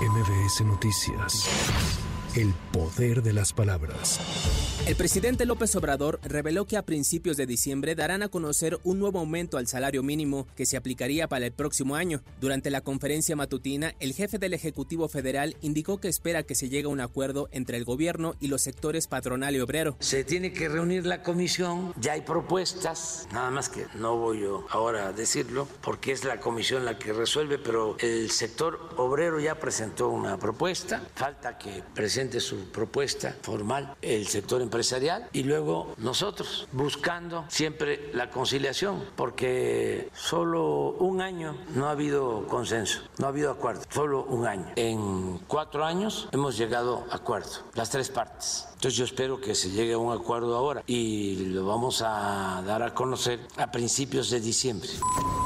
MBS Noticias. El poder de las palabras. El presidente López Obrador reveló que a principios de diciembre darán a conocer un nuevo aumento al salario mínimo que se aplicaría para el próximo año. Durante la conferencia matutina, el jefe del Ejecutivo Federal indicó que espera que se llegue a un acuerdo entre el gobierno y los sectores patronal y obrero. Se tiene que reunir la comisión, ya hay propuestas, nada más que no voy yo ahora a decirlo porque es la comisión la que resuelve, pero el sector obrero ya presentó una propuesta, falta que presente su propuesta formal el sector empresarial y luego nosotros buscando siempre la conciliación, porque solo un año no ha habido consenso, no ha habido acuerdo, solo un año. En cuatro años hemos llegado a acuerdo, las tres partes. Entonces yo espero que se llegue a un acuerdo ahora y lo vamos a dar a conocer a principios de diciembre.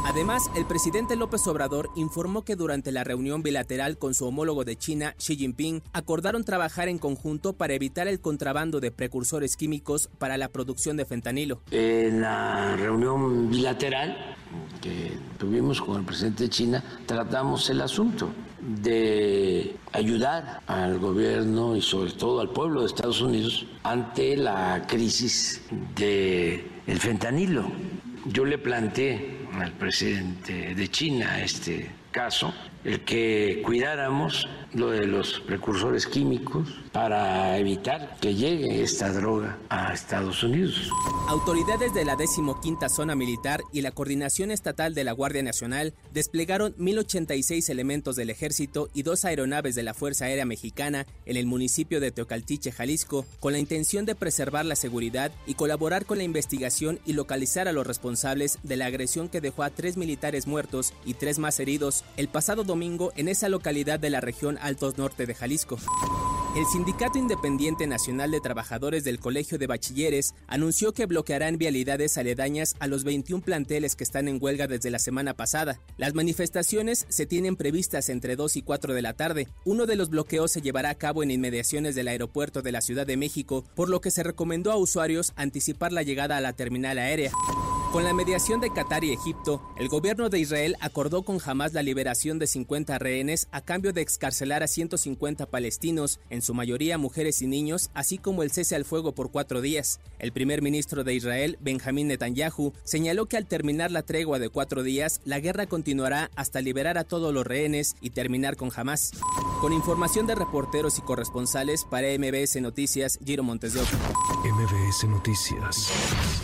Además, el presidente López Obrador informó que durante la reunión bilateral con su homólogo de China, Xi Jinping, acordaron trabajar en conjunto para evitar el contrabando de precursores químicos para la producción de fentanilo. En la reunión bilateral que tuvimos con el presidente de China, tratamos el asunto de ayudar al gobierno y sobre todo al pueblo de Estados Unidos ante la crisis del el fentanilo. Yo le planteé al presidente de China este caso el que cuidáramos lo de los precursores químicos para evitar que llegue esta droga a Estados Unidos. Autoridades de la 15 Zona Militar y la Coordinación Estatal de la Guardia Nacional desplegaron 1.086 elementos del Ejército y dos aeronaves de la Fuerza Aérea Mexicana en el municipio de Teocaltiche, Jalisco, con la intención de preservar la seguridad y colaborar con la investigación y localizar a los responsables de la agresión que dejó a tres militares muertos y tres más heridos el pasado domingo en esa localidad de la región Altos Norte de Jalisco. El Sindicato Independiente Nacional de Trabajadores del Colegio de Bachilleres anunció que bloquearán vialidades aledañas a los 21 planteles que están en huelga desde la semana pasada. Las manifestaciones se tienen previstas entre 2 y 4 de la tarde. Uno de los bloqueos se llevará a cabo en inmediaciones del aeropuerto de la Ciudad de México, por lo que se recomendó a usuarios anticipar la llegada a la terminal aérea. Con la mediación de Qatar y Egipto, el gobierno de Israel acordó con Hamas la liberación de 50 rehenes a cambio de excarcelar a 150 palestinos, en su mayoría mujeres y niños, así como el cese al fuego por cuatro días. El primer ministro de Israel, Benjamín Netanyahu, señaló que al terminar la tregua de cuatro días, la guerra continuará hasta liberar a todos los rehenes y terminar con Hamas. Con información de reporteros y corresponsales para MBS Noticias, Giro Montes de MBS Noticias.